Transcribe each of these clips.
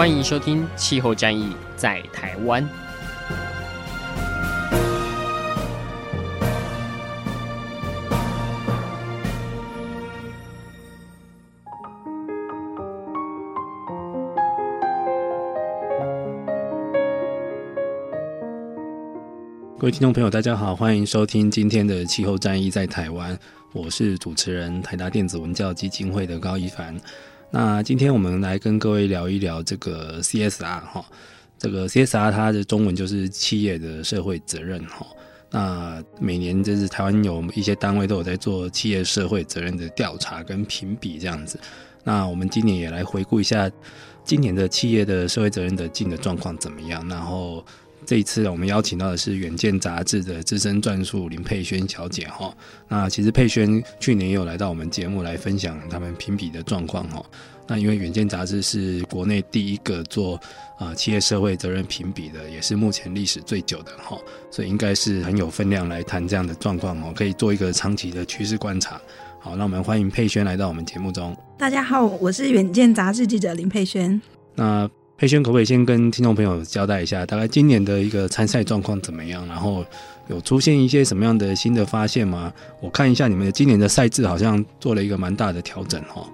欢迎收听《气候战役在台湾》。各位听众朋友，大家好，欢迎收听今天的气候战役在台湾。我是主持人台达电子文教基金会的高一凡。那今天我们来跟各位聊一聊这个 CSR 哈，这个 CSR 它的中文就是企业的社会责任哈。那每年就是台湾有一些单位都有在做企业社会责任的调查跟评比这样子。那我们今年也来回顾一下今年的企业的社会责任的进的状况怎么样，然后。这一次我们邀请到的是《远见》杂志的资深撰述林佩萱小姐哈。那其实佩萱去年也有来到我们节目来分享他们评比的状况哈。那因为《远见》杂志是国内第一个做啊企业社会责任评比的，也是目前历史最久的哈，所以应该是很有分量来谈这样的状况哦，可以做一个长期的趋势观察。好，那我们欢迎佩萱来到我们节目中。大家好，我是《远见》杂志记者林佩萱。那佩轩，可不可以先跟听众朋友交代一下，大概今年的一个参赛状况怎么样？然后有出现一些什么样的新的发现吗？我看一下你们的今年的赛制，好像做了一个蛮大的调整哈。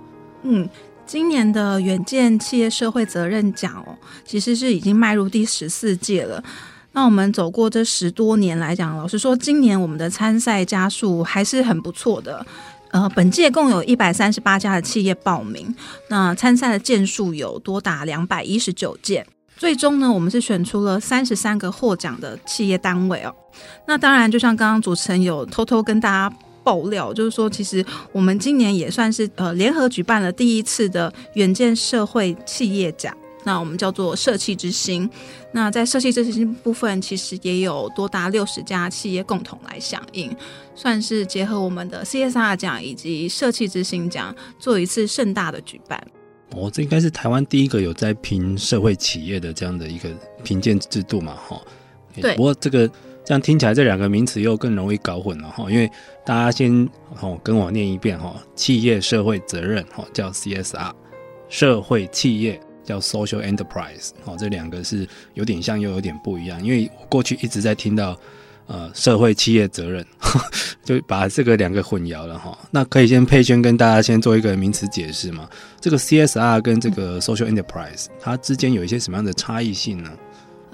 嗯，今年的远见企业社会责任奖哦，其实是已经迈入第十四届了。那我们走过这十多年来讲，老实说，今年我们的参赛家数还是很不错的。呃，本届共有一百三十八家的企业报名，那参赛的件数有多达两百一十九件。最终呢，我们是选出了三十三个获奖的企业单位哦。那当然，就像刚刚主持人有偷偷跟大家爆料，就是说，其实我们今年也算是呃联合举办了第一次的远见社会企业奖。那我们叫做社企之星。那在社企之星部分，其实也有多达六十家企业共同来响应，算是结合我们的 CSR 奖以及社企之星奖，做一次盛大的举办。哦，这应该是台湾第一个有在评社会企业的这样的一个评鉴制度嘛？哈。对。不过这个这样听起来，这两个名词又更容易搞混了哈，因为大家先哦跟我念一遍哈，企业社会责任哈叫 CSR，社会企业。叫 social enterprise，哦，这两个是有点像又有点不一样，因为我过去一直在听到，呃，社会企业责任，就把这个两个混淆了哈。那可以先佩轩跟大家先做一个名词解释嘛？这个 CSR 跟这个 social enterprise，它之间有一些什么样的差异性呢？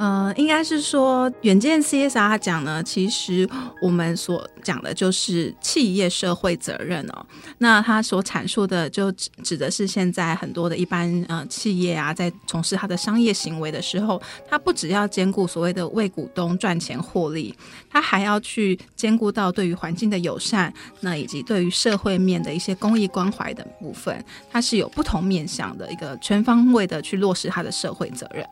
呃，应该是说远见 CSR 讲呢，其实我们所讲的就是企业社会责任哦。那他所阐述的就指指的是现在很多的一般呃企业啊，在从事它的商业行为的时候，它不只要兼顾所谓的为股东赚钱获利，它还要去兼顾到对于环境的友善，那以及对于社会面的一些公益关怀的部分，它是有不同面向的一个全方位的去落实它的社会责任。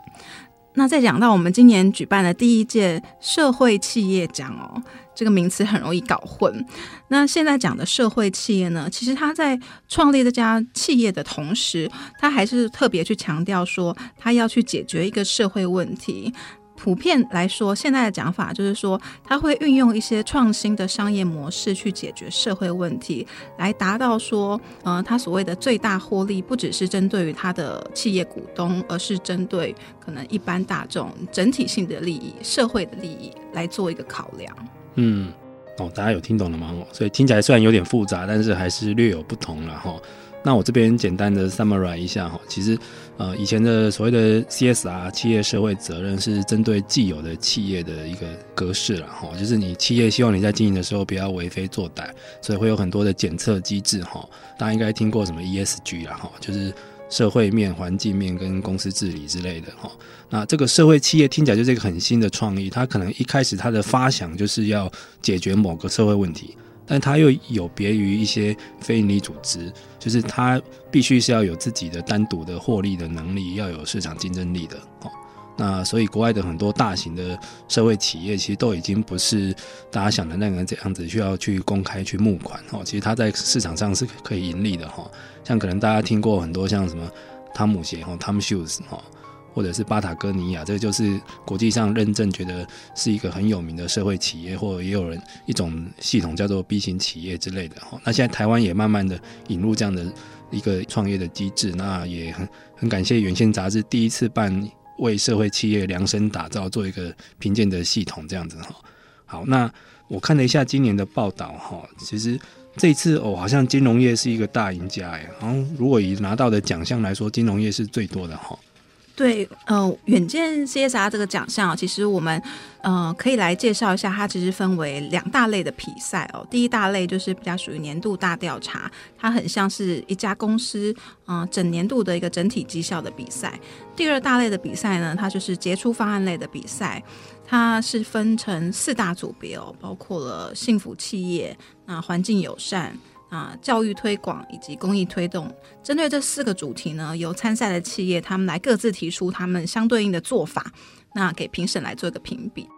那再讲到我们今年举办的第一届社会企业奖哦，这个名词很容易搞混。那现在讲的社会企业呢，其实他在创立这家企业的同时，他还是特别去强调说，他要去解决一个社会问题。普遍来说，现在的讲法就是说，他会运用一些创新的商业模式去解决社会问题，来达到说，呃，他所谓的最大获利，不只是针对于他的企业股东，而是针对可能一般大众整体性的利益、社会的利益来做一个考量。嗯，哦，大家有听懂了吗？所以听起来虽然有点复杂，但是还是略有不同了哈。那我这边简单的 summarize 一下哈，其实。呃，以前的所谓的 CSR 企业社会责任是针对既有的企业的一个格式了哈，就是你企业希望你在经营的时候不要为非作歹，所以会有很多的检测机制哈。大家应该听过什么 ESG 啦哈，就是社会面、环境面跟公司治理之类的哈。那这个社会企业听起来就是一个很新的创意，它可能一开始它的发想就是要解决某个社会问题。但它又有别于一些非营利组织，就是它必须是要有自己的单独的获利的能力，要有市场竞争力的。哦，那所以国外的很多大型的社会企业，其实都已经不是大家想的那个这样子，需要去公开去募款。哦，其实它在市场上是可以盈利的。哈，像可能大家听过很多像什么汤姆鞋，哈，Tom Shoes，哈。或者是巴塔哥尼亚，这就是国际上认证，觉得是一个很有名的社会企业，或者也有人一种系统叫做 B 型企业之类的。哈，那现在台湾也慢慢的引入这样的一个创业的机制，那也很很感谢《远见》杂志第一次办为社会企业量身打造做一个评鉴的系统，这样子哈。好，那我看了一下今年的报道哈，其实这次哦，好像金融业是一个大赢家哎，然后如果以拿到的奖项来说，金融业是最多的哈。对，呃，远见 CSR 这个奖项，其实我们呃可以来介绍一下，它其实分为两大类的比赛哦。第一大类就是比较属于年度大调查，它很像是一家公司嗯、整年度的一个整体绩效的比赛。第二大类的比赛呢，它就是杰出方案类的比赛，它是分成四大组别哦，包括了幸福企业、那环境友善。啊，教育推广以及公益推动，针对这四个主题呢，由参赛的企业他们来各自提出他们相对应的做法，那给评审来做一个评比。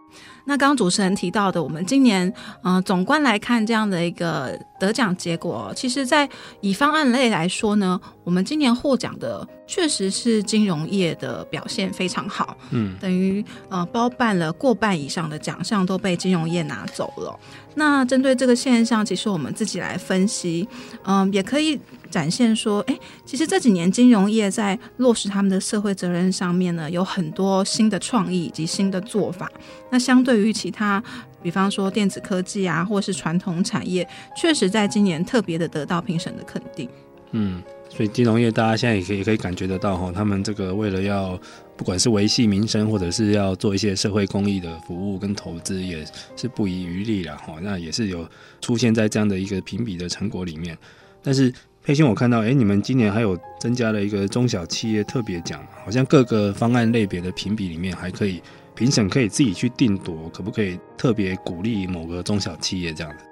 那刚刚主持人提到的，我们今年，呃，总观来看这样的一个得奖结果，其实，在以方案类来说呢，我们今年获奖的确实是金融业的表现非常好，嗯，等于呃包办了过半以上的奖项都被金融业拿走了。那针对这个现象，其实我们自己来分析，嗯、呃，也可以。展现说，哎，其实这几年金融业在落实他们的社会责任上面呢，有很多新的创意以及新的做法。那相对于其他，比方说电子科技啊，或是传统产业，确实在今年特别的得到评审的肯定。嗯，所以金融业大家现在也可以也可以感觉得到哈，他们这个为了要不管是维系民生，或者是要做一些社会公益的服务跟投资，也是不遗余力了哈。那也是有出现在这样的一个评比的成果里面，但是。佩欣，我看到，哎，你们今年还有增加了一个中小企业特别奖，好像各个方案类别的评比里面还可以评审可以自己去定夺，可不可以特别鼓励某个中小企业这样的？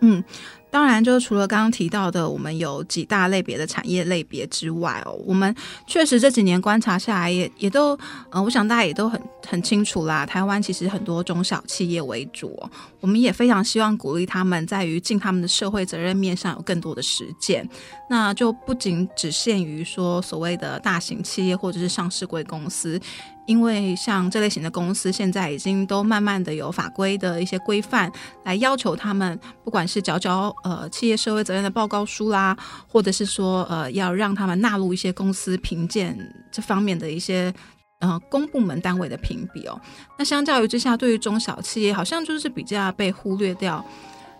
嗯。当然，就是除了刚刚提到的，我们有几大类别的产业类别之外哦，我们确实这几年观察下来也，也也都，呃，我想大家也都很很清楚啦。台湾其实很多中小企业为主，我们也非常希望鼓励他们在于尽他们的社会责任面上有更多的实践。那就不仅只限于说所谓的大型企业或者是上市柜公司。因为像这类型的公司，现在已经都慢慢的有法规的一些规范来要求他们，不管是缴缴呃企业社会责任的报告书啦，或者是说呃要让他们纳入一些公司评鉴这方面的一些呃公部门单位的评比哦。那相较于之下，对于中小企业好像就是比较被忽略掉，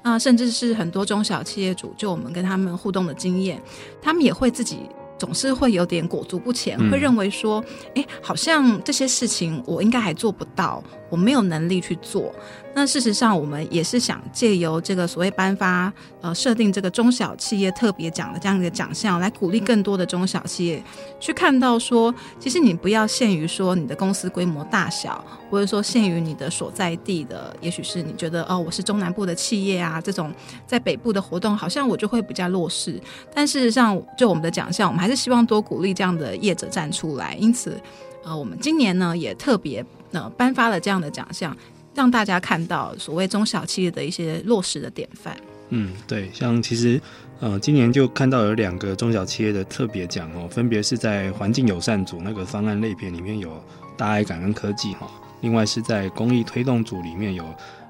那、呃、甚至是很多中小企业主，就我们跟他们互动的经验，他们也会自己。总是会有点裹足不前，会认为说，哎，好像这些事情我应该还做不到，我没有能力去做。那事实上，我们也是想借由这个所谓颁发呃设定这个中小企业特别奖的这样一个奖项，来鼓励更多的中小企业去看到说，其实你不要限于说你的公司规模大小，或者说限于你的所在地的，也许是你觉得哦，我是中南部的企业啊，这种在北部的活动好像我就会比较弱势。但事实上，就我们的奖项，我们还是希望多鼓励这样的业者站出来。因此，呃，我们今年呢也特别呃颁发了这样的奖项。让大家看到所谓中小企业的一些落实的典范。嗯，对，像其实呃，今年就看到有两个中小企业的特别奖哦，分别是在环境友善组那个方案类别里面有大爱感恩科技哈，另外是在公益推动组里面有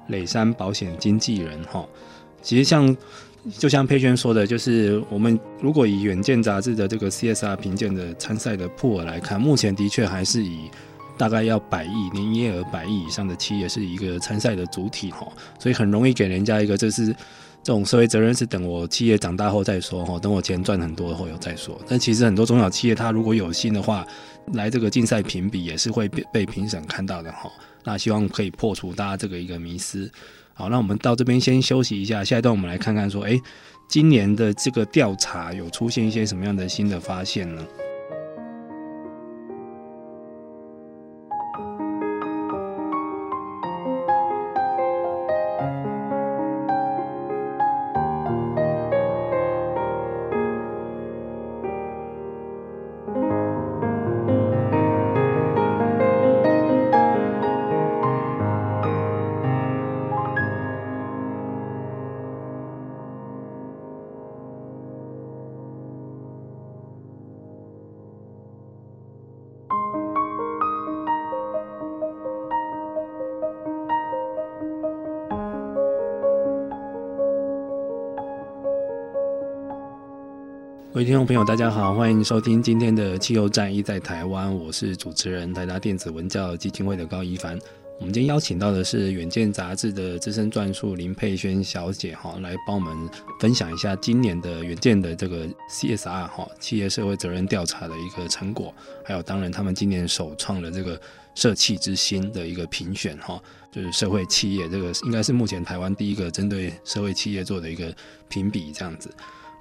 磊山保险经纪人哈。其实像就像佩轩说的，就是我们如果以远见杂志的这个 CSR 评鉴的参赛的破额来看，目前的确还是以。大概要百亿年营业额百亿以上的企业是一个参赛的主体哈，所以很容易给人家一个就是这种社会责任是等我企业长大后再说哈，等我钱赚很多后有再说。但其实很多中小企业，它如果有心的话，来这个竞赛评比也是会被被评审看到的哈。那希望可以破除大家这个一个迷思。好，那我们到这边先休息一下，下一段我们来看看说，哎，今年的这个调查有出现一些什么样的新的发现呢？大家好，欢迎收听今天的气候战役在台湾，我是主持人台达电子文教基金会的高一凡。我们今天邀请到的是《远见》杂志的资深撰述林佩萱小姐哈，来帮我们分享一下今年的《远见》的这个 CSR 哈企业社会责任调查的一个成果，还有当然他们今年首创的这个社企之星的一个评选哈，就是社会企业这个应该是目前台湾第一个针对社会企业做的一个评比这样子。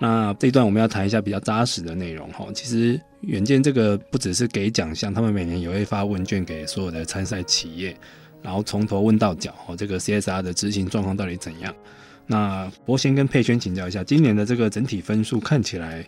那这一段我们要谈一下比较扎实的内容哈。其实远见这个不只是给奖项，他们每年也会发问卷给所有的参赛企业，然后从头问到脚哦，这个 CSR 的执行状况到底怎样？那我先跟佩萱请教一下，今年的这个整体分数看起来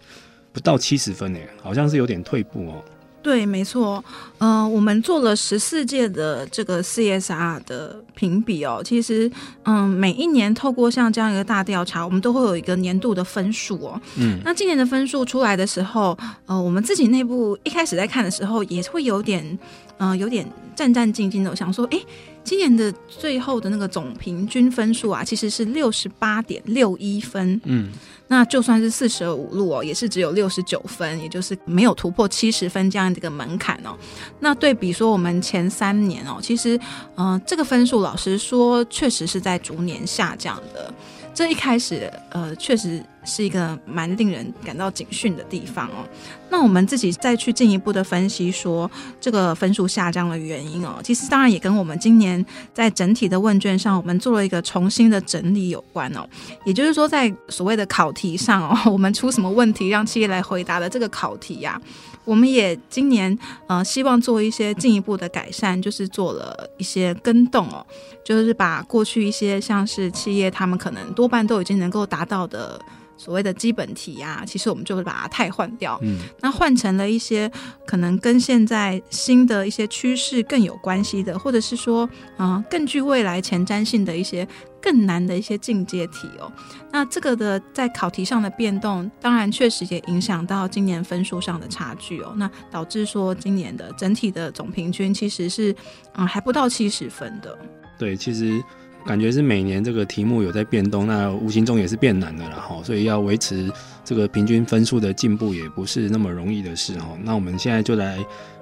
不到七十分诶，好像是有点退步哦。对，没错，呃，我们做了十四届的这个 CSR 的评比哦。其实，嗯，每一年透过像这样一个大调查，我们都会有一个年度的分数哦。嗯，那今年的分数出来的时候，呃，我们自己内部一开始在看的时候，也会有点，呃，有点战战兢兢的，我想说，哎，今年的最后的那个总平均分数啊，其实是六十八点六一分。嗯。那就算是四舍五入哦，也是只有六十九分，也就是没有突破七十分这样的一个门槛哦。那对比说我们前三年哦，其实，嗯、呃，这个分数老实说，确实是在逐年下降的。这一开始，呃，确实是一个蛮令人感到警讯的地方哦。那我们自己再去进一步的分析，说这个分数下降的原因哦，其实当然也跟我们今年在整体的问卷上，我们做了一个重新的整理有关哦。也就是说，在所谓的考题上哦，我们出什么问题让企业来回答的这个考题呀、我们也今年呃希望做一些进一步的改善，就是做了一些更动哦，就是把过去一些像是企业他们可能多半都已经能够达到的所谓的基本题啊，其实我们就会把它汰换掉，嗯，那换成了一些可能跟现在新的一些趋势更有关系的，或者是说嗯、呃、更具未来前瞻性的一些。更难的一些进阶题哦，那这个的在考题上的变动，当然确实也影响到今年分数上的差距哦，那导致说今年的整体的总平均其实是嗯还不到七十分的。对，其实感觉是每年这个题目有在变动，那无形中也是变难的了哈，所以要维持这个平均分数的进步也不是那么容易的事哈。那我们现在就来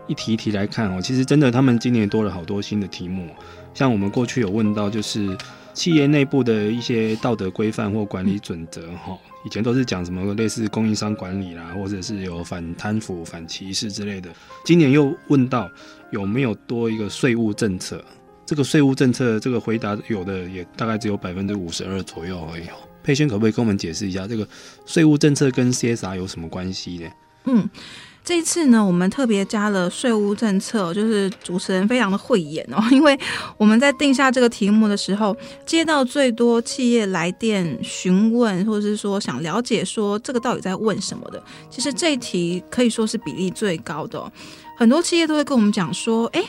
一题一题来看哦，其实真的他们今年多了好多新的题目，像我们过去有问到就是。企业内部的一些道德规范或管理准则，哈，以前都是讲什么类似供应商管理啦，或者是有反贪腐、反歧视之类的。今年又问到有没有多一个税务政策？这个税务政策，这个回答有的也大概只有百分之五十二左右而已。佩轩可不可以跟我们解释一下，这个税务政策跟 CSR 有什么关系呢？嗯。这一次呢，我们特别加了税务政策，就是主持人非常的慧眼哦，因为我们在定下这个题目的时候，接到最多企业来电询问，或者是说想了解说这个到底在问什么的，其实这一题可以说是比例最高的，很多企业都会跟我们讲说，哎。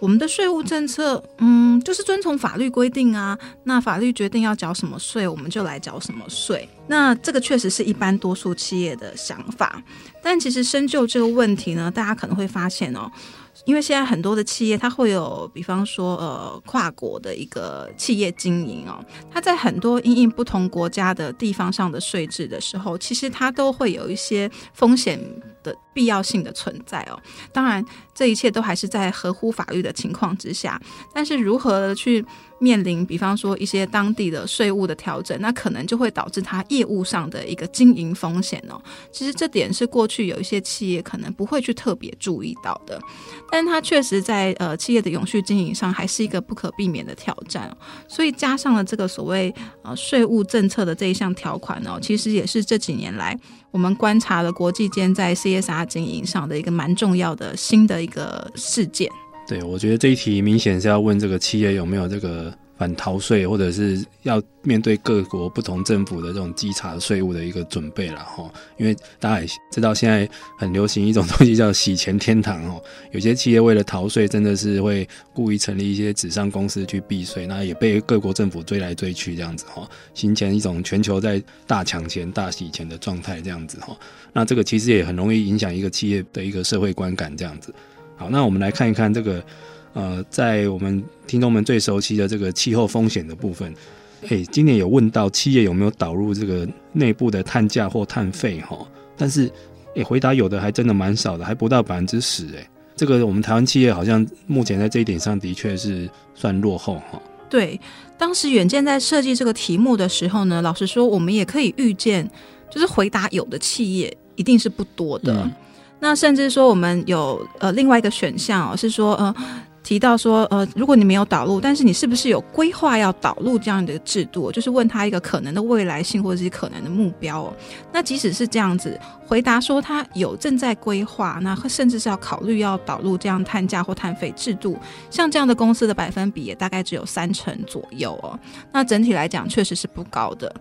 我们的税务政策，嗯，就是遵从法律规定啊。那法律决定要缴什么税，我们就来缴什么税。那这个确实是一般多数企业的想法。但其实深究这个问题呢，大家可能会发现哦。因为现在很多的企业，它会有，比方说，呃，跨国的一个企业经营哦，它在很多因应不同国家的地方上的税制的时候，其实它都会有一些风险的必要性的存在哦。当然，这一切都还是在合乎法律的情况之下，但是如何去面临，比方说一些当地的税务的调整，那可能就会导致它业务上的一个经营风险哦。其实这点是过去有一些企业可能不会去特别注意到的，但它确实在呃企业的永续经营上还是一个不可避免的挑战。所以加上了这个所谓呃税务政策的这一项条款哦，其实也是这几年来我们观察了国际间在 CSR 经营上的一个蛮重要的新的一个事件。对，我觉得这一题明显是要问这个企业有没有这个反逃税，或者是要面对各国不同政府的这种稽查税务的一个准备了哈。因为大家也知道，现在很流行一种 东西叫洗钱天堂哦。有些企业为了逃税，真的是会故意成立一些纸上公司去避税，那也被各国政府追来追去这样子哈，形成一种全球在大抢钱、大洗钱的状态这样子哈。那这个其实也很容易影响一个企业的一个社会观感这样子。好，那我们来看一看这个，呃，在我们听众们最熟悉的这个气候风险的部分，诶，今年有问到企业有没有导入这个内部的碳价或碳费哈，但是诶，回答有的还真的蛮少的，还不到百分之十诶。这个我们台湾企业好像目前在这一点上的确是算落后哈。对，当时远见在设计这个题目的时候呢，老实说，我们也可以预见，就是回答有的企业一定是不多的。嗯、那甚至说，我们有呃另外一个选项哦，是说呃。提到说，呃，如果你没有导入，但是你是不是有规划要导入这样的制度？就是问他一个可能的未来性或者是可能的目标哦。那即使是这样子回答说他有正在规划，那甚至是要考虑要导入这样碳价或碳费制度，像这样的公司的百分比也大概只有三成左右哦。那整体来讲确实是不高的。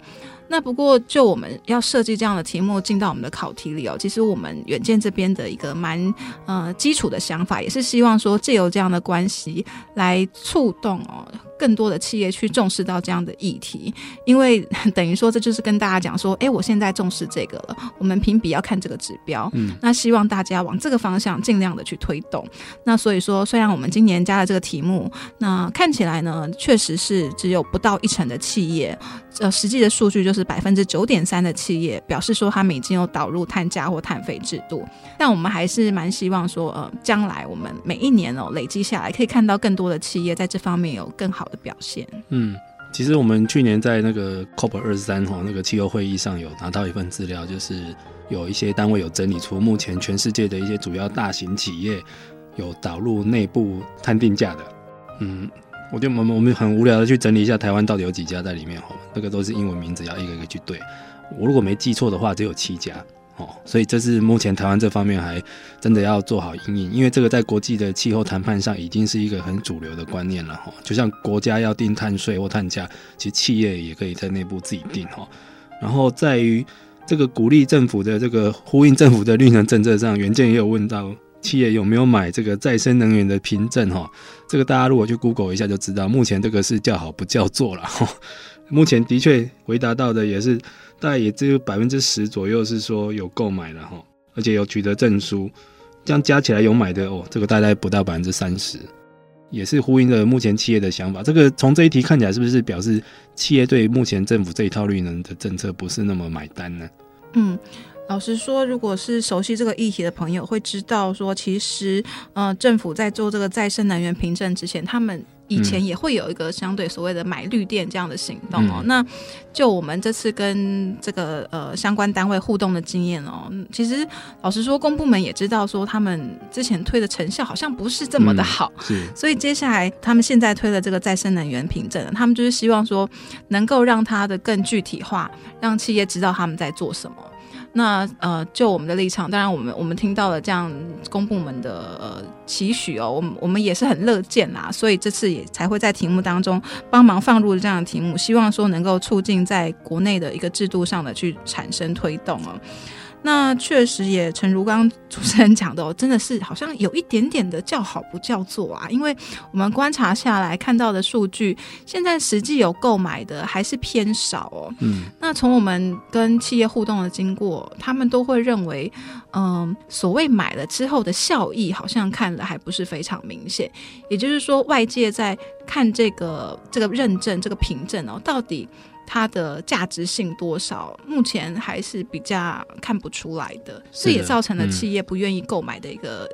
那不过，就我们要设计这样的题目进到我们的考题里哦，其实我们远见这边的一个蛮呃基础的想法，也是希望说借由这样的关系来触动哦。更多的企业去重视到这样的议题，因为 等于说这就是跟大家讲说，哎，我现在重视这个了，我们评比要看这个指标，嗯，那希望大家往这个方向尽量的去推动。那所以说，虽然我们今年加了这个题目，那看起来呢，确实是只有不到一成的企业，呃，实际的数据就是百分之九点三的企业表示说他们已经有导入碳价或碳费制度，但我们还是蛮希望说，呃，将来我们每一年哦累积下来，可以看到更多的企业在这方面有更好的表现。嗯，其实我们去年在那个 COP 二十三哈那个气候会议上有拿到一份资料，就是有一些单位有整理出目前全世界的一些主要大型企业有导入内部碳定价的。嗯，我就我们我们很无聊的去整理一下台湾到底有几家在里面哈，那个都是英文名字，要一个一个去对。我如果没记错的话，只有七家。哦，所以这是目前台湾这方面还真的要做好因应，因为这个在国际的气候谈判上已经是一个很主流的观念了哈。就像国家要定碳税或碳价，其实企业也可以在内部自己定哈。然后在于这个鼓励政府的这个呼应政府的绿能政策上，原件也有问到企业有没有买这个再生能源的凭证哈。这个大家如果去 Google 一下就知道，目前这个是叫好不叫座了哈。目前的确回答到的也是。大概也只有百分之十左右是说有购买了哈，而且有取得证书，这样加起来有买的哦，这个大概不到百分之三十，也是呼应了目前企业的想法。这个从这一题看起来，是不是表示企业对目前政府这一套绿能的政策不是那么买单呢？嗯，老实说，如果是熟悉这个议题的朋友会知道说，其实呃，政府在做这个再生能源凭证之前，他们。以前也会有一个相对所谓的买绿电这样的行动哦。嗯、那就我们这次跟这个呃相关单位互动的经验哦，其实老实说，公部门也知道说他们之前推的成效好像不是这么的好，嗯、是。所以接下来他们现在推的这个再生能源凭证，他们就是希望说能够让它的更具体化，让企业知道他们在做什么。那呃，就我们的立场，当然我们我们听到了这样公部门的呃期许哦，我们我们也是很乐见啦，所以这次也才会在题目当中帮忙放入这样的题目，希望说能够促进在国内的一个制度上的去产生推动哦。那确实也诚如刚刚主持人讲的哦，真的是好像有一点点的叫好不叫座啊，因为我们观察下来看到的数据，现在实际有购买的还是偏少哦。嗯，那从我们跟企业互动的经过，他们都会认为，嗯，所谓买了之后的效益，好像看了还不是非常明显。也就是说，外界在看这个这个认证这个凭证哦，到底。它的价值性多少，目前还是比较看不出来的，这也造成了企业不愿意购买的一个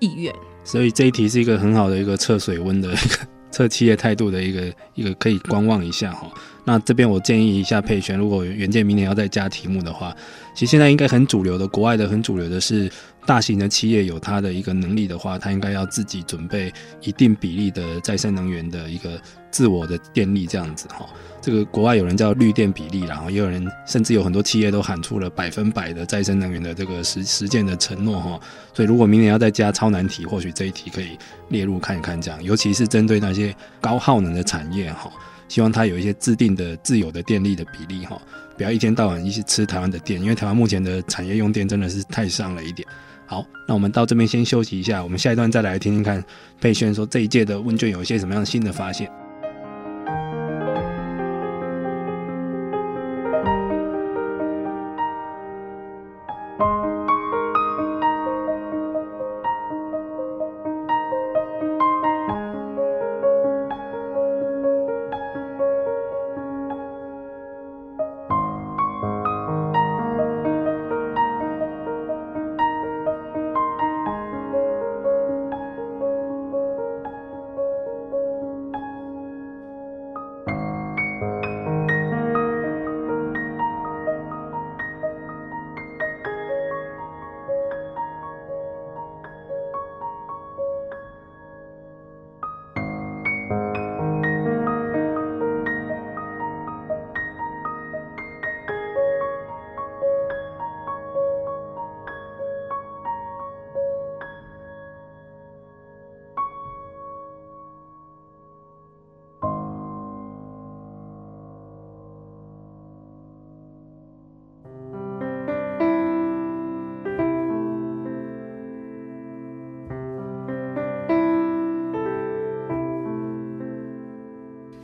意愿。所以这一题是一个很好的一个测水温的一个 测企业态度的一个一个可以观望一下哈。那这边我建议一下佩璇，如果原件明年要再加题目的话，其实现在应该很主流的，国外的很主流的是大型的企业有它的一个能力的话，它应该要自己准备一定比例的再生能源的一个自我的电力这样子哈。这个国外有人叫绿电比例，然后也有人甚至有很多企业都喊出了百分百的再生能源的这个实实践的承诺哈。所以如果明年要再加超难题，或许这一题可以列入看一看这样，尤其是针对那些高耗能的产业哈。希望它有一些制定的自有的电力的比例哈，不要一天到晚一直吃台湾的电，因为台湾目前的产业用电真的是太上了一点。好，那我们到这边先休息一下，我们下一段再来听听看佩轩说这一届的问卷有一些什么样新的发现。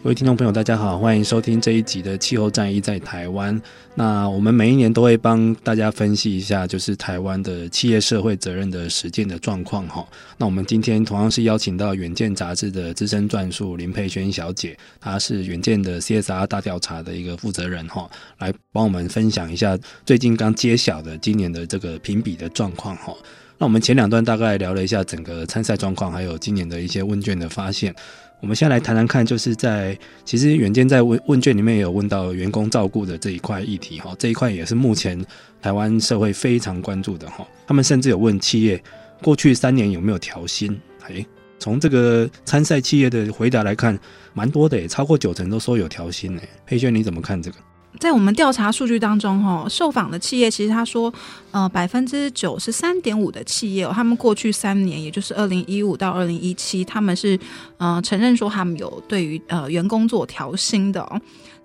各位听众朋友，大家好，欢迎收听这一集的气候战役在台湾。那我们每一年都会帮大家分析一下，就是台湾的企业社会责任的实践的状况哈。那我们今天同样是邀请到《远见》杂志的资深撰述林佩萱小姐，她是《远见》的 CSR 大调查的一个负责人哈，来帮我们分享一下最近刚揭晓的今年的这个评比的状况哈。那我们前两段大概聊了一下整个参赛状况，还有今年的一些问卷的发现。我们先来谈谈看，就是在其实远见在问问卷里面也有问到员工照顾的这一块议题哈，这一块也是目前台湾社会非常关注的哈。他们甚至有问企业过去三年有没有调薪，哎，从这个参赛企业的回答来看，蛮多的，超过九成都说有调薪诶。佩轩你怎么看这个？在我们调查数据当中，哈，受访的企业其实他说，呃，百分之九十三点五的企业，他们过去三年，也就是二零一五到二零一七，他们是呃承认说他们有对于呃员工做调薪的。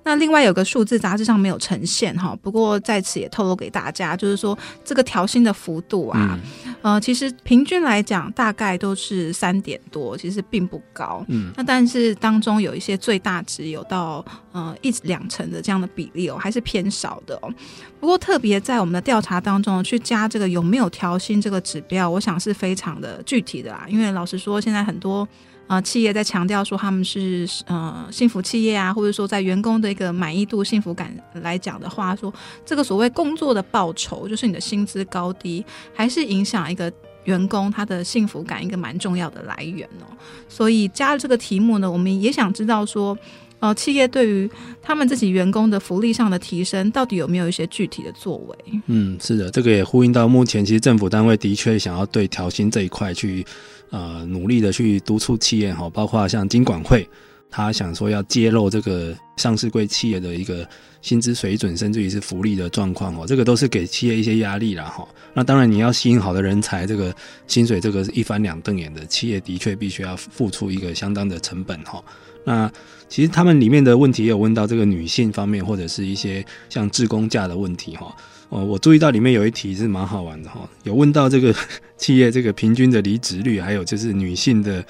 那另外有个数字，杂志上没有呈现哈，不过在此也透露给大家，就是说这个调薪的幅度啊，嗯、呃，其实平均来讲大概都是三点多，其实并不高。嗯，那但是当中有一些最大值有到呃一两成的这样的比例哦，还是偏少的哦。不过特别在我们的调查当中去加这个有没有调薪这个指标，我想是非常的具体的啦，因为老实说，现在很多。啊、企业在强调说他们是呃幸福企业啊，或者说在员工的一个满意度、幸福感来讲的话，说这个所谓工作的报酬，就是你的薪资高低，还是影响一个员工他的幸福感一个蛮重要的来源哦。所以加了这个题目呢，我们也想知道说，呃，企业对于他们自己员工的福利上的提升，到底有没有一些具体的作为？嗯，是的，这个也呼应到目前其实政府单位的确想要对调薪这一块去。呃，努力的去督促企业哈，包括像金管会，他想说要揭露这个上市柜企业的一个薪资水准，甚至于是福利的状况哦，这个都是给企业一些压力啦哈。那当然，你要吸引好的人才，这个薪水这个是一翻两瞪眼的，企业的确必须要付出一个相当的成本哈。那其实他们里面的问题也有问到这个女性方面，或者是一些像志工假的问题哈。哦我注意到里面有一题是蛮好玩的哈，有问到这个 企业这个平均的离职率，还有就是女性的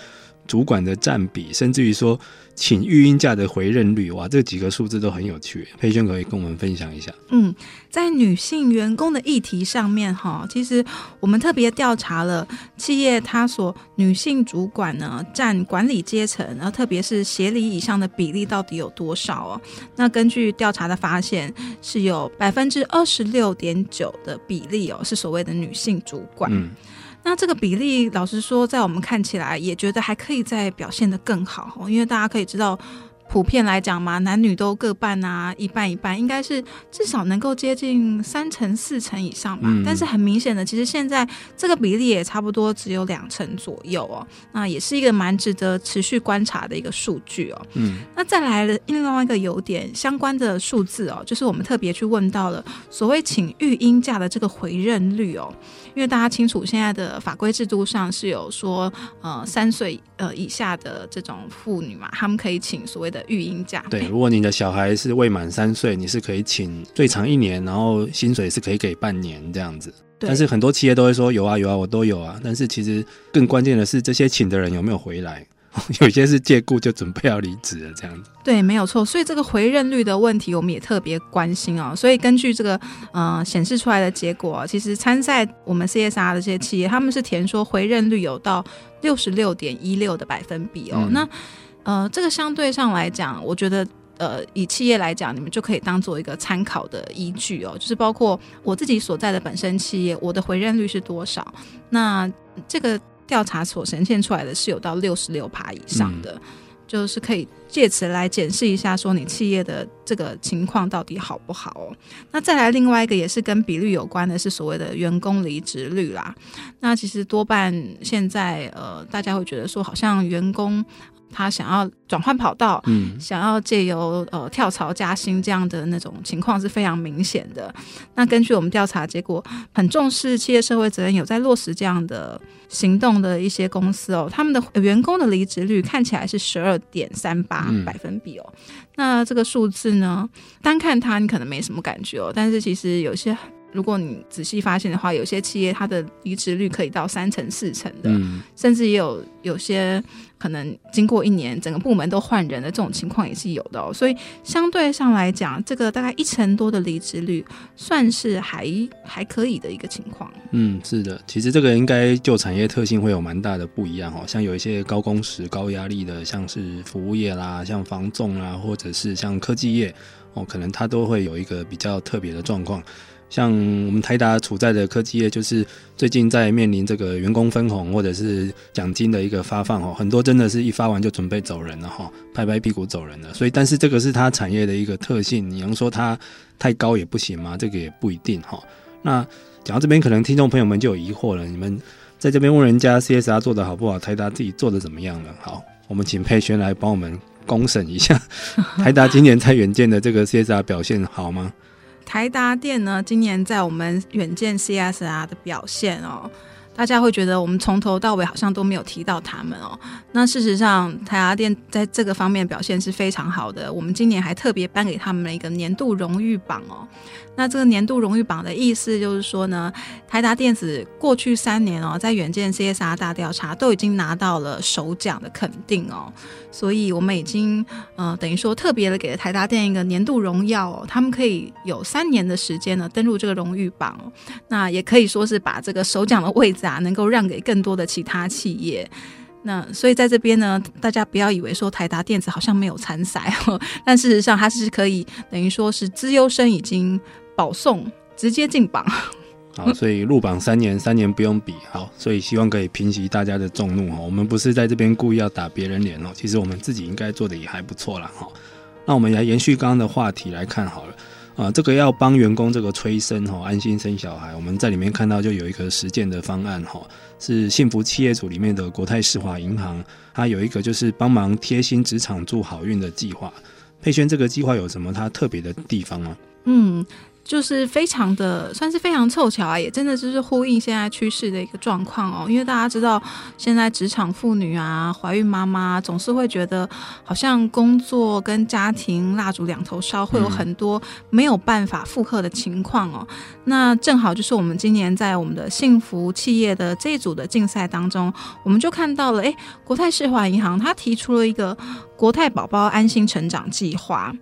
主管的占比，甚至于说请育婴假的回任率，哇，这几个数字都很有趣。佩轩可以跟我们分享一下。嗯，在女性员工的议题上面哈，其实我们特别调查了企业它所女性主管呢占管理阶层，然后特别是协理以上的比例到底有多少哦？那根据调查的发现，是有百分之二十六点九的比例哦，是所谓的女性主管。嗯。那这个比例，老实说，在我们看起来也觉得还可以再表现得更好，因为大家可以知道。普遍来讲嘛，男女都各半啊，一半一半，应该是至少能够接近三成四成以上吧。嗯、但是很明显的，其实现在这个比例也差不多只有两成左右哦。那也是一个蛮值得持续观察的一个数据哦。嗯。那再来了另外一个有点相关的数字哦，就是我们特别去问到了所谓请育婴假的这个回任率哦，因为大家清楚现在的法规制度上是有说，呃，三岁呃以下的这种妇女嘛，她们可以请所谓的。育婴假对，如果你的小孩是未满三岁，你是可以请最长一年，然后薪水是可以给半年这样子。对但是很多企业都会说有啊有啊，我都有啊。但是其实更关键的是这些请的人有没有回来，有些是借故就准备要离职了这样子。对，没有错。所以这个回任率的问题，我们也特别关心哦。所以根据这个呃显示出来的结果，其实参赛我们 CSR 的这些企业，他们是填说回任率有到六十六点一六的百分比哦。嗯、那呃，这个相对上来讲，我觉得，呃，以企业来讲，你们就可以当做一个参考的依据哦。就是包括我自己所在的本身企业，我的回任率是多少？那这个调查所呈现出来的是有到六十六趴以上的，嗯、就是可以借此来检视一下，说你企业的这个情况到底好不好哦。那再来另外一个也是跟比率有关的，是所谓的员工离职率啦。那其实多半现在呃，大家会觉得说，好像员工。他想要转换跑道，嗯，想要借由呃跳槽加薪这样的那种情况是非常明显的。那根据我们调查结果，很重视企业社会责任、有在落实这样的行动的一些公司哦，他们的员工的离职率看起来是十二点三八百分比哦。嗯、那这个数字呢，单看它你可能没什么感觉哦，但是其实有些。如果你仔细发现的话，有些企业它的离职率可以到三成四成的，嗯，甚至也有有些可能经过一年整个部门都换人的这种情况也是有的哦。所以相对上来讲，这个大概一成多的离职率算是还还可以的一个情况。嗯，是的，其实这个应该就产业特性会有蛮大的不一样哦。像有一些高工时、高压力的，像是服务业啦，像房仲啦，或者是像科技业哦，可能它都会有一个比较特别的状况。像我们台达处在的科技业，就是最近在面临这个员工分红或者是奖金的一个发放哦，很多真的是一发完就准备走人了哈，拍拍屁股走人了。所以，但是这个是它产业的一个特性，你能说它太高也不行吗？这个也不一定哈。那讲到这边，可能听众朋友们就有疑惑了，你们在这边问人家 CSR 做的好不好，台达自己做的怎么样了？好，我们请佩轩来帮我们公审一下，台达今年在远见的这个 CSR 表现好吗？台达电呢，今年在我们远见 CSR 的表现哦，大家会觉得我们从头到尾好像都没有提到他们哦。那事实上，台达电在这个方面表现是非常好的。我们今年还特别颁给他们了一个年度荣誉榜哦。那这个年度荣誉榜的意思就是说呢，台达电子过去三年哦，在远见 CSR 大调查都已经拿到了首奖的肯定哦，所以我们已经呃等于说特别的给了台达电一个年度荣耀哦，他们可以有三年的时间呢登入这个荣誉榜，那也可以说是把这个首奖的位置啊能够让给更多的其他企业。那所以在这边呢，大家不要以为说台达电子好像没有参赛哦，但事实上它是可以等于说是资优生已经。保送直接进榜，好，所以入榜三年，三年不用比，好，所以希望可以平息大家的众怒哈。我们不是在这边故意要打别人脸哦，其实我们自己应该做的也还不错啦。哈。那我们来延续刚刚的话题来看好了啊，这个要帮员工这个催生哈，安心生小孩，我们在里面看到就有一个实践的方案哈，是幸福企业组里面的国泰世华银行，它有一个就是帮忙贴心职场助好运的计划。佩轩，这个计划有什么它特别的地方吗？嗯。就是非常的，算是非常凑巧啊，也真的就是呼应现在趋势的一个状况哦。因为大家知道，现在职场妇女啊，怀孕妈妈总是会觉得，好像工作跟家庭蜡烛两头烧，会有很多没有办法负荷的情况哦。嗯、那正好就是我们今年在我们的幸福企业的这一组的竞赛当中，我们就看到了，诶，国泰世华银行它提出了一个国泰宝宝安心成长计划。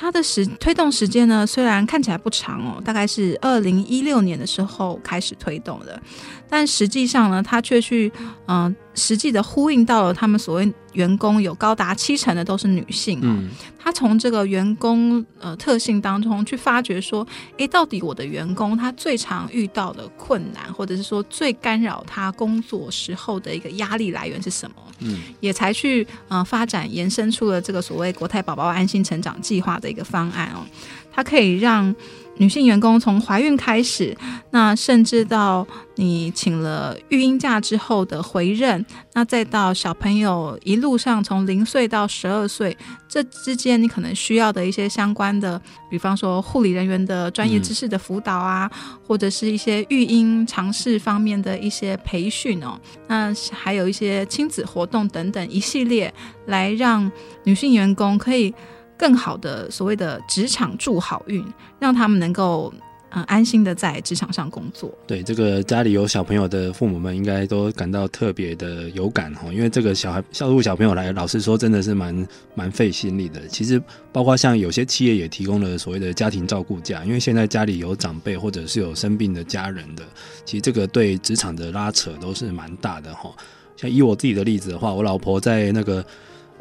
它的时推动时间呢，虽然看起来不长哦，大概是二零一六年的时候开始推动的，但实际上呢，它却去嗯、实际的呼应到了他们所谓员工有高达七成的都是女性。嗯，他从这个员工呃特性当中去发掘说，诶，到底我的员工他最常遇到的困难，或者是说最干扰他工作时候的一个压力来源是什么？嗯，也才去呃发展延伸出了这个所谓国泰宝宝安心成长计划的一个方案哦，它可以让女性员工从怀孕开始，那甚至到你请了育婴假之后的回任，那再到小朋友一路上从零岁到十二岁，这之间你可能需要的一些相关的，比方说护理人员的专业知识的辅导啊，嗯、或者是一些育婴尝试方面的一些培训哦，那还有一些亲子活动等等一系列，来让女性员工可以。更好的所谓的职场助好运，让他们能够嗯安心的在职场上工作。对，这个家里有小朋友的父母们应该都感到特别的有感哈，因为这个小孩照顾小朋友来，老实说真的是蛮蛮费心力的。其实包括像有些企业也提供了所谓的家庭照顾假，因为现在家里有长辈或者是有生病的家人的，其实这个对职场的拉扯都是蛮大的哈。像以我自己的例子的话，我老婆在那个。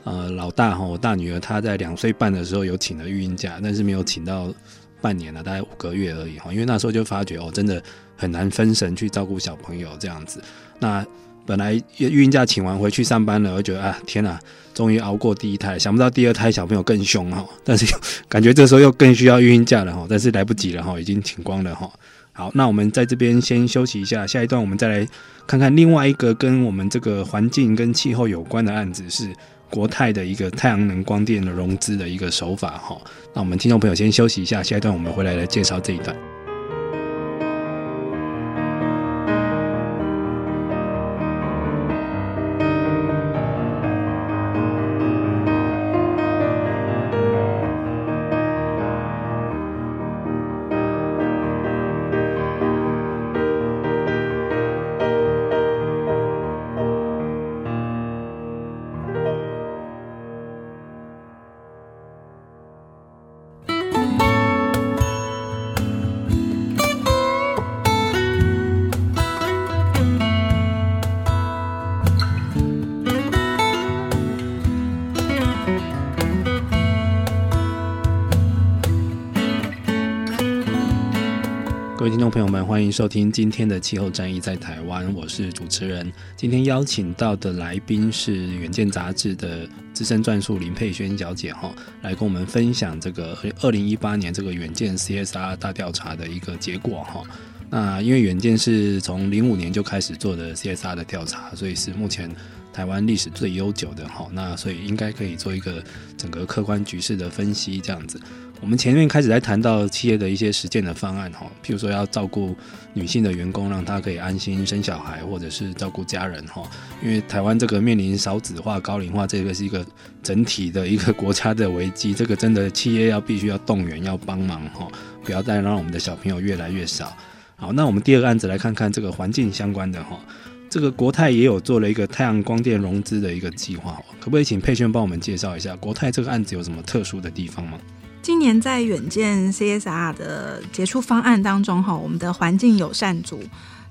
呃，老大哈，我大女儿她在两岁半的时候有请了育婴假，但是没有请到半年了，大概五个月而已哈。因为那时候就发觉哦，真的很难分神去照顾小朋友这样子。那本来育婴假请完回去上班了，我觉得啊，天哪，终于熬过第一胎，想不到第二胎小朋友更凶哈。但是感觉这时候又更需要育婴假了哈，但是来不及了哈，已经请光了哈。好，那我们在这边先休息一下，下一段我们再来看看另外一个跟我们这个环境跟气候有关的案子是。国泰的一个太阳能光电的融资的一个手法哈，那我们听众朋友先休息一下，下一段我们回来来介绍这一段。位听众朋友们，欢迎收听今天的气候战役在台湾，我是主持人。今天邀请到的来宾是《远见》杂志的资深撰述林佩萱小姐哈，来跟我们分享这个二零一八年这个《远见》CSR 大调查的一个结果哈。那因为《远见》是从零五年就开始做的 CSR 的调查，所以是目前台湾历史最悠久的哈。那所以应该可以做一个整个客观局势的分析这样子。我们前面开始在谈到企业的一些实践的方案哈，譬如说要照顾女性的员工，让她可以安心生小孩，或者是照顾家人哈。因为台湾这个面临少子化、高龄化，这个是一个整体的一个国家的危机，这个真的企业要必须要动员要帮忙哈，不要再让我们的小朋友越来越少。好，那我们第二个案子来看看这个环境相关的哈，这个国泰也有做了一个太阳光电融资的一个计划，可不可以请佩轩帮我们介绍一下国泰这个案子有什么特殊的地方吗？今年在远见 CSR 的杰出方案当中，哈，我们的环境友善组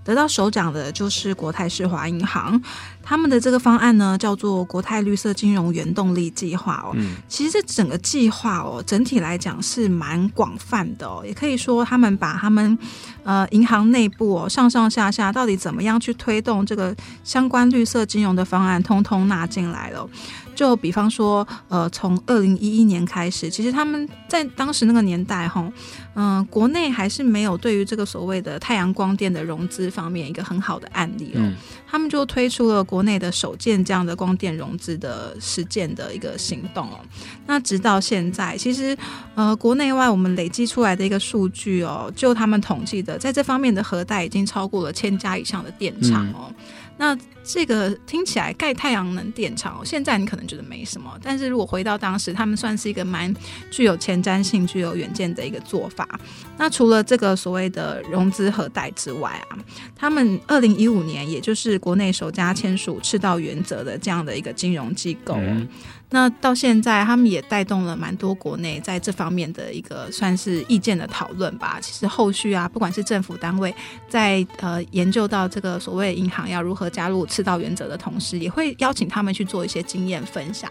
得到首奖的就是国泰世华银行。他们的这个方案呢，叫做国泰绿色金融原动力计划哦。嗯，其实这整个计划哦，整体来讲是蛮广泛的哦。也可以说，他们把他们呃银行内部哦上上下下到底怎么样去推动这个相关绿色金融的方案，通通纳进来了。就比方说，呃，从二零一一年开始，其实他们在当时那个年代，哈，嗯，国内还是没有对于这个所谓的太阳光电的融资方面一个很好的案例哦。嗯、他们就推出了国内的首件这样的光电融资的实践的一个行动哦。那直到现在，其实呃，国内外我们累积出来的一个数据哦，就他们统计的，在这方面的核贷已经超过了千家以上的电厂哦。嗯那这个听起来盖太阳能电厂，现在你可能觉得没什么，但是如果回到当时，他们算是一个蛮具有前瞻性、具有远见的一个做法。那除了这个所谓的融资和贷之外啊，他们二零一五年也就是国内首家签署赤道原则的这样的一个金融机构。嗯那到现在，他们也带动了蛮多国内在这方面的一个算是意见的讨论吧。其实后续啊，不管是政府单位在呃研究到这个所谓银行要如何加入赤道原则的同时，也会邀请他们去做一些经验分享。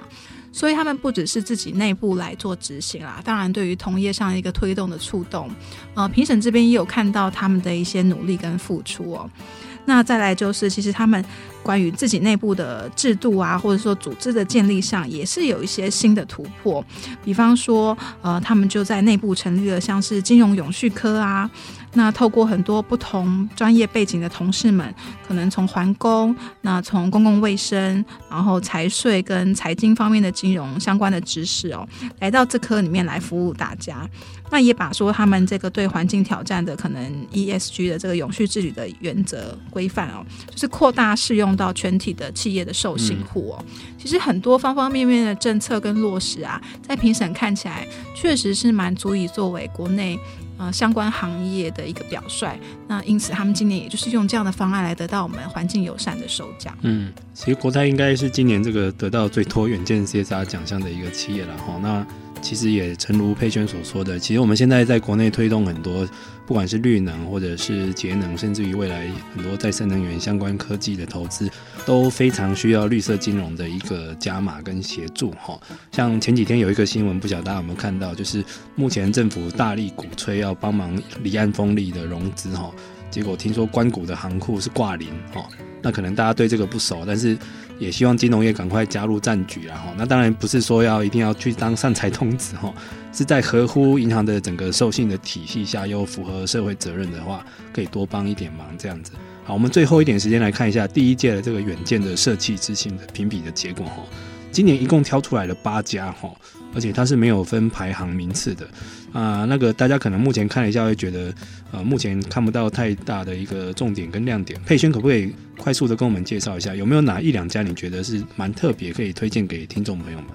所以他们不只是自己内部来做执行啦，当然对于同业上一个推动的触动，呃，评审这边也有看到他们的一些努力跟付出哦。那再来就是，其实他们关于自己内部的制度啊，或者说组织的建立上，也是有一些新的突破。比方说，呃，他们就在内部成立了像是金融永续科啊。那透过很多不同专业背景的同事们，可能从环工，那从公共卫生，然后财税跟财经方面的金融相关的知识哦，来到这科里面来服务大家。那也把说他们这个对环境挑战的可能 ESG 的这个永续治理的原则规范哦，就是扩大适用到全体的企业的受信户哦。其实很多方方面面的政策跟落实啊，在评审看起来确实是蛮足以作为国内。呃，相关行业的一个表率，那因此他们今年也就是用这样的方案来得到我们环境友善的首奖。嗯，其实国泰应该是今年这个得到最多远见 CSR 奖项的一个企业了哈。那其实也诚如佩轩所说的，其实我们现在在国内推动很多，不管是绿能或者是节能，甚至于未来很多再生能源相关科技的投资，都非常需要绿色金融的一个加码跟协助哈。像前几天有一个新闻，不晓得大家有没有看到，就是目前政府大力鼓吹要帮忙离岸风力的融资哈，结果听说关谷的行库是挂零哈。那可能大家对这个不熟，但是也希望金融业赶快加入战局啦哈。那当然不是说要一定要去当善财童子哈，是在合乎银行的整个授信的体系下，又符合社会责任的话，可以多帮一点忙这样子。好，我们最后一点时间来看一下第一届的这个远见的社企之星的评比的结果哈。今年一共挑出来了八家哈，而且它是没有分排行名次的啊。那个大家可能目前看了一下，会觉得呃，目前看不到太大的一个重点跟亮点。佩轩可不可以快速的跟我们介绍一下，有没有哪一两家你觉得是蛮特别，可以推荐给听众朋友们？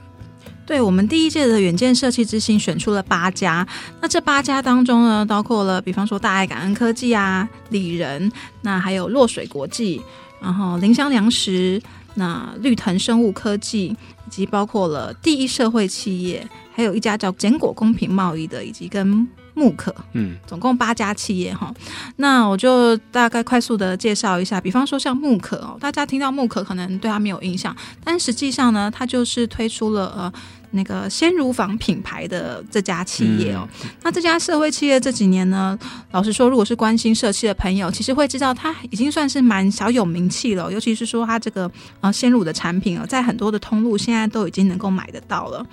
对，我们第一届的远见设计之星选出了八家，那这八家当中呢，包括了比方说大爱感恩科技啊、里仁，那还有落水国际，然后林香粮食。那绿藤生物科技，以及包括了第一社会企业，还有一家叫简果公平贸易的，以及跟木可，嗯，总共八家企业哈。那我就大概快速的介绍一下，比方说像木可哦，大家听到木可可能对它没有印象，但实际上呢，它就是推出了呃那个鲜乳坊品牌的这家企业哦。嗯、那这家社会企业这几年呢，老实说，如果是关心社企的朋友，其实会知道它已经算是蛮小有名气了。尤其是说它这个呃鲜乳的产品哦，在很多的通路现在都已经能够买得到了。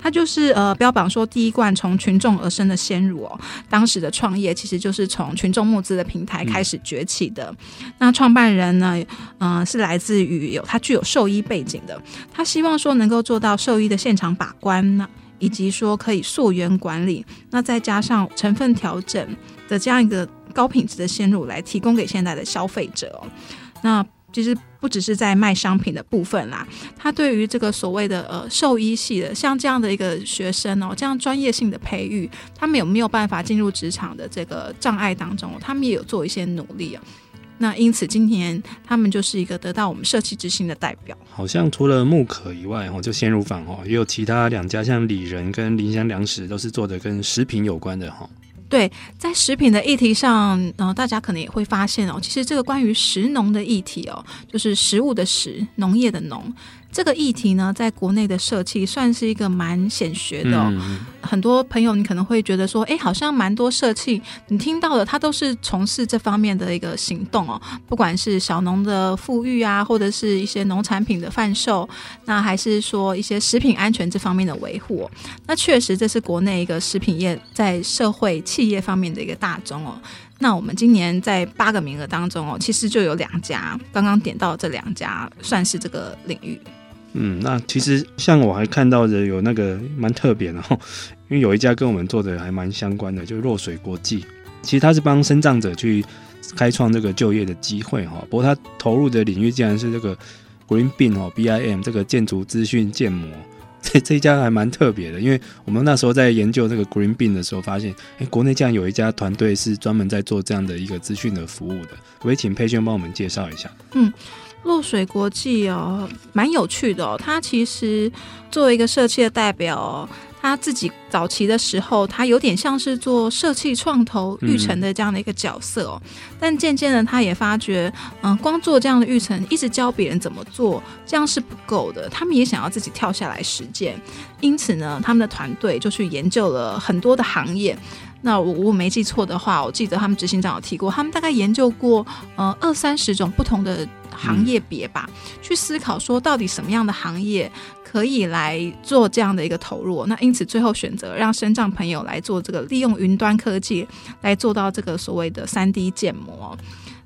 它就是呃标榜说第一罐从群众而生的鲜乳哦，当时的创业其实就是从群众募资的平台开始崛起的。嗯、那创办人呢，嗯、呃，是来自于有他具有兽医背景的，他希望说能够做到兽医的现场把关呢，以及说可以溯源管理，那再加上成分调整的这样一个高品质的鲜乳来提供给现在的消费者，那。其实不只是在卖商品的部分啦，他对于这个所谓的呃兽医系的像这样的一个学生哦，这样专业性的培育，他们有没有办法进入职场的这个障碍当中，他们也有做一些努力啊。那因此今年他们就是一个得到我们社企之星的代表。好像除了木可以外哦，就鲜乳坊哦，也有其他两家像里仁跟林香粮食都是做的跟食品有关的哈。对，在食品的议题上，呃，大家可能也会发现哦，其实这个关于食农的议题哦，就是食物的食，农业的农。这个议题呢，在国内的社企算是一个蛮显学的，哦。嗯、很多朋友，你可能会觉得说，哎，好像蛮多社企，你听到的，他都是从事这方面的一个行动哦。不管是小农的富裕啊，或者是一些农产品的贩售，那还是说一些食品安全这方面的维护，哦，那确实这是国内一个食品业在社会企业方面的一个大宗哦。那我们今年在八个名额当中哦，其实就有两家，刚刚点到这两家算是这个领域。嗯，那其实像我还看到的有那个蛮特别的，因为有一家跟我们做的还蛮相关的，就是若水国际。其实他是帮生障者去开创这个就业的机会哈，不过他投入的领域竟然是这个 Green BIM 哦，BIM 这个建筑资讯建模。这这一家还蛮特别的，因为我们那时候在研究这个 Green Bin 的时候，发现哎，国内竟然有一家团队是专门在做这样的一个资讯的服务的。我也请佩轩帮我们介绍一下。嗯。落水国际哦，蛮有趣的哦。他其实作为一个社企的代表，他自己早期的时候，他有点像是做社企创投育成的这样的一个角色哦。嗯、但渐渐的，他也发觉，嗯，光做这样的育成，一直教别人怎么做，这样是不够的。他们也想要自己跳下来实践。因此呢，他们的团队就去研究了很多的行业。那我我没记错的话，我记得他们执行长有提过，他们大概研究过呃二三十种不同的。行业别吧，去思考说到底什么样的行业可以来做这样的一个投入。那因此最后选择让身障朋友来做这个，利用云端科技来做到这个所谓的三 D 建模。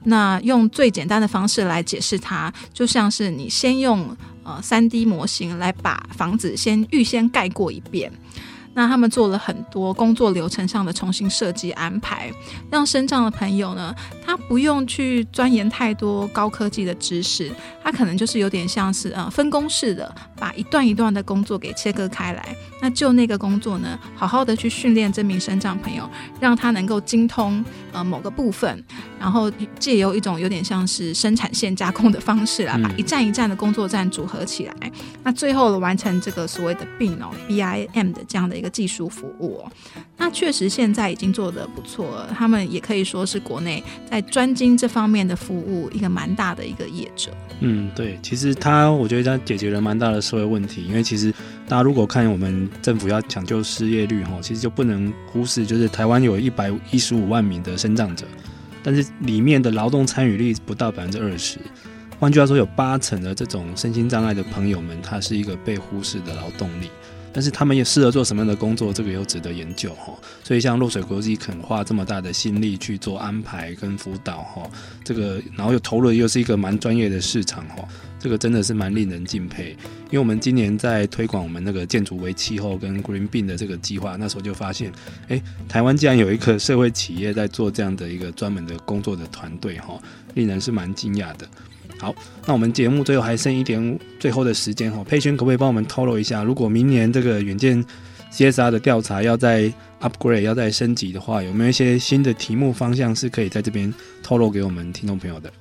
那用最简单的方式来解释它，就像是你先用呃三 D 模型来把房子先预先盖过一遍。那他们做了很多工作流程上的重新设计安排，让身障的朋友呢，他不用去钻研太多高科技的知识，他可能就是有点像是呃分工式的，把一段一段的工作给切割开来。那就那个工作呢，好好的去训练这名身障朋友，让他能够精通呃某个部分，然后借由一种有点像是生产线加工的方式来把一站一站的工作站组合起来，嗯、那最后完成这个所谓的 BIM 哦 BIM 的这样的。一个技术服务哦，那确实现在已经做得不错了。他们也可以说是国内在专精这方面的服务一个蛮大的一个业者。嗯，对，其实他我觉得他解决了蛮大的社会问题。因为其实大家如果看我们政府要抢救失业率哈，其实就不能忽视，就是台湾有一百一十五万名的生长者，但是里面的劳动参与率不到百分之二十。换句话说，有八成的这种身心障碍的朋友们，他是一个被忽视的劳动力。但是他们也适合做什么样的工作，这个又值得研究哈。所以像落水国际肯花这么大的心力去做安排跟辅导哈，这个然后又投入又是一个蛮专业的市场哈，这个真的是蛮令人敬佩。因为我们今年在推广我们那个建筑为气候跟 Green BIM 的这个计划，那时候就发现，哎，台湾竟然有一个社会企业在做这样的一个专门的工作的团队哈，令人是蛮惊讶的。好，那我们节目最后还剩一点最后的时间哈，佩轩可不可以帮我们透露一下，如果明年这个远见 CSR 的调查要在 upgrade 要再升级的话，有没有一些新的题目方向是可以在这边透露给我们听众朋友的？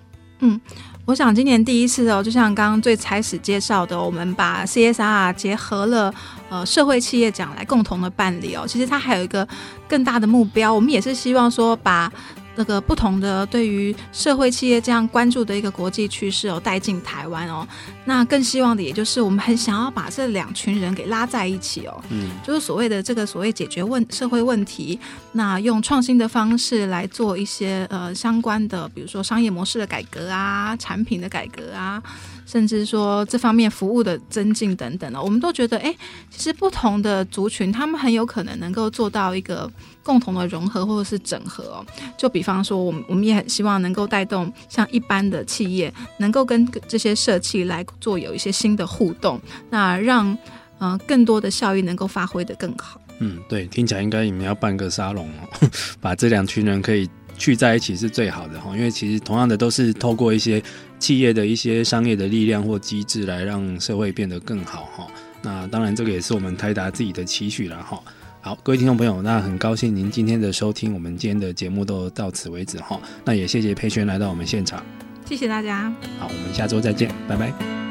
嗯，我想今年第一次哦，就像刚刚最开始介绍的，我们把 CSR 结合了呃社会企业奖来共同的办理哦。其实它还有一个更大的目标，我们也是希望说把那个不同的对于社会企业这样关注的一个国际趋势哦，带进台湾哦。那更希望的也就是我们很想要把这两群人给拉在一起哦。嗯，就是所谓的这个所谓解决问社会问题，那用创新的方式来做一些呃相关的，比如说商业模式的改革啊，产品的改革啊。甚至说这方面服务的增进等等呢，我们都觉得，哎，其实不同的族群，他们很有可能能够做到一个共同的融合或者是整合。就比方说，我们我们也很希望能够带动像一般的企业，能够跟这些社企来做有一些新的互动，那让、呃、更多的效益能够发挥得更好。嗯，对，听起来应该你们要办个沙龙哦，把这两群人可以。聚在一起是最好的哈，因为其实同样的都是透过一些企业的一些商业的力量或机制来让社会变得更好哈。那当然这个也是我们台达自己的期许了哈。好，各位听众朋友，那很高兴您今天的收听，我们今天的节目都到此为止哈。那也谢谢佩轩来到我们现场，谢谢大家。好，我们下周再见，拜拜。